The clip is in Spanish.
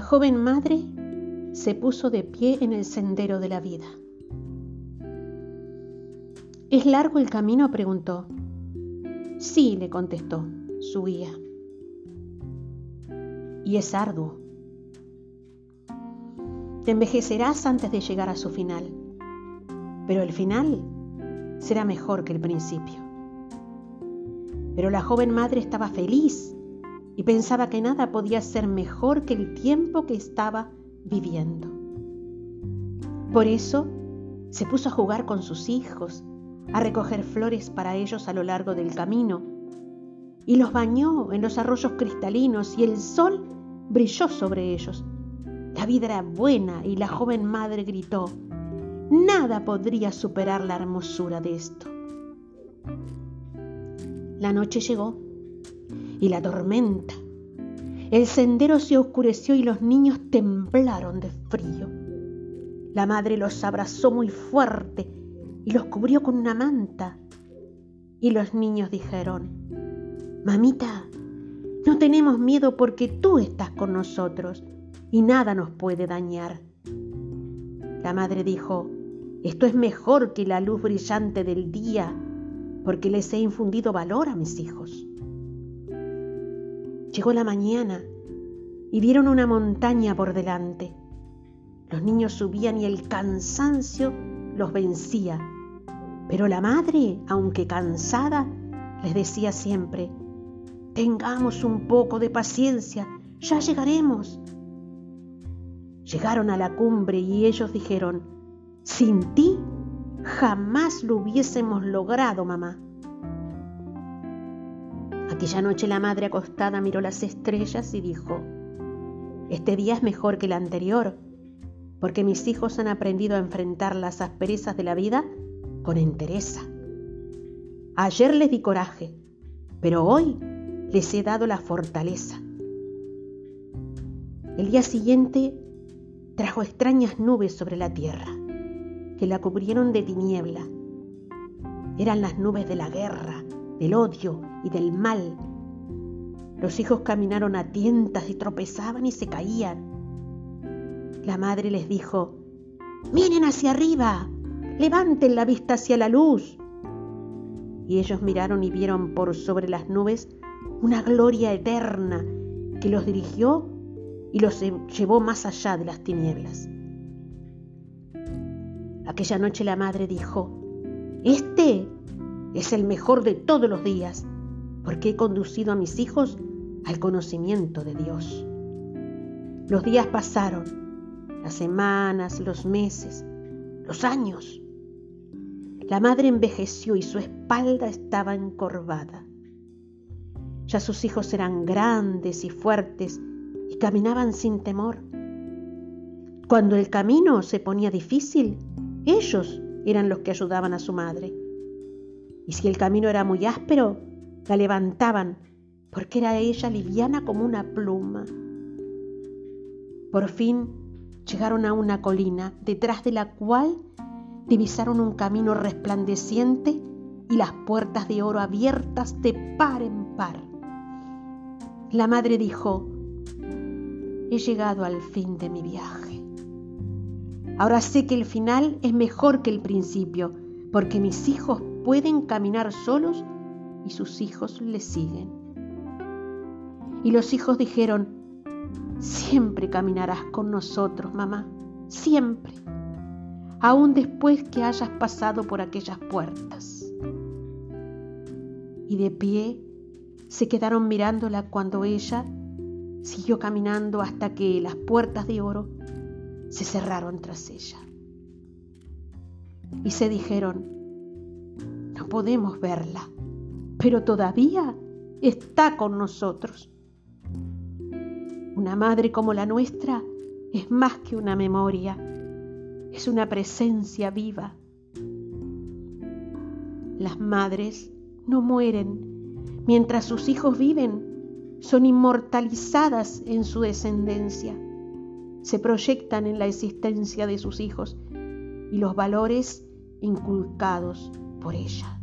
joven madre se puso de pie en el sendero de la vida. ¿Es largo el camino? preguntó. Sí, le contestó su guía. Y es arduo. Te envejecerás antes de llegar a su final, pero el final será mejor que el principio. Pero la joven madre estaba feliz y pensaba que nada podía ser mejor que el tiempo que estaba viviendo. Por eso se puso a jugar con sus hijos, a recoger flores para ellos a lo largo del camino, y los bañó en los arroyos cristalinos y el sol brilló sobre ellos. La vida era buena y la joven madre gritó, nada podría superar la hermosura de esto. La noche llegó y la tormenta. El sendero se oscureció y los niños temblaron de frío. La madre los abrazó muy fuerte y los cubrió con una manta. Y los niños dijeron, Mamita, no tenemos miedo porque tú estás con nosotros y nada nos puede dañar. La madre dijo, esto es mejor que la luz brillante del día porque les he infundido valor a mis hijos. Llegó la mañana y vieron una montaña por delante. Los niños subían y el cansancio los vencía. Pero la madre, aunque cansada, les decía siempre, tengamos un poco de paciencia, ya llegaremos. Llegaron a la cumbre y ellos dijeron, sin ti jamás lo hubiésemos logrado, mamá. Aquella noche la madre acostada miró las estrellas y dijo, este día es mejor que el anterior, porque mis hijos han aprendido a enfrentar las asperezas de la vida con entereza. Ayer les di coraje, pero hoy les he dado la fortaleza. El día siguiente trajo extrañas nubes sobre la tierra que la cubrieron de tiniebla. Eran las nubes de la guerra, del odio y del mal. Los hijos caminaron a tientas y tropezaban y se caían. La madre les dijo, miren hacia arriba, levanten la vista hacia la luz. Y ellos miraron y vieron por sobre las nubes una gloria eterna que los dirigió y los llevó más allá de las tinieblas. Aquella noche la madre dijo, este es el mejor de todos los días, porque he conducido a mis hijos al conocimiento de Dios. Los días pasaron, las semanas, los meses, los años. La madre envejeció y su espalda estaba encorvada. Ya sus hijos eran grandes y fuertes y caminaban sin temor. Cuando el camino se ponía difícil, ellos eran los que ayudaban a su madre. Y si el camino era muy áspero, la levantaban, porque era ella liviana como una pluma. Por fin llegaron a una colina, detrás de la cual divisaron un camino resplandeciente y las puertas de oro abiertas de par en par. La madre dijo, he llegado al fin de mi viaje. Ahora sé que el final es mejor que el principio, porque mis hijos pueden caminar solos y sus hijos les siguen. Y los hijos dijeron, siempre caminarás con nosotros, mamá, siempre, aún después que hayas pasado por aquellas puertas. Y de pie se quedaron mirándola cuando ella siguió caminando hasta que las puertas de oro se cerraron tras ella. Y se dijeron, no podemos verla, pero todavía está con nosotros. Una madre como la nuestra es más que una memoria, es una presencia viva. Las madres no mueren mientras sus hijos viven, son inmortalizadas en su descendencia se proyectan en la existencia de sus hijos y los valores inculcados por ella.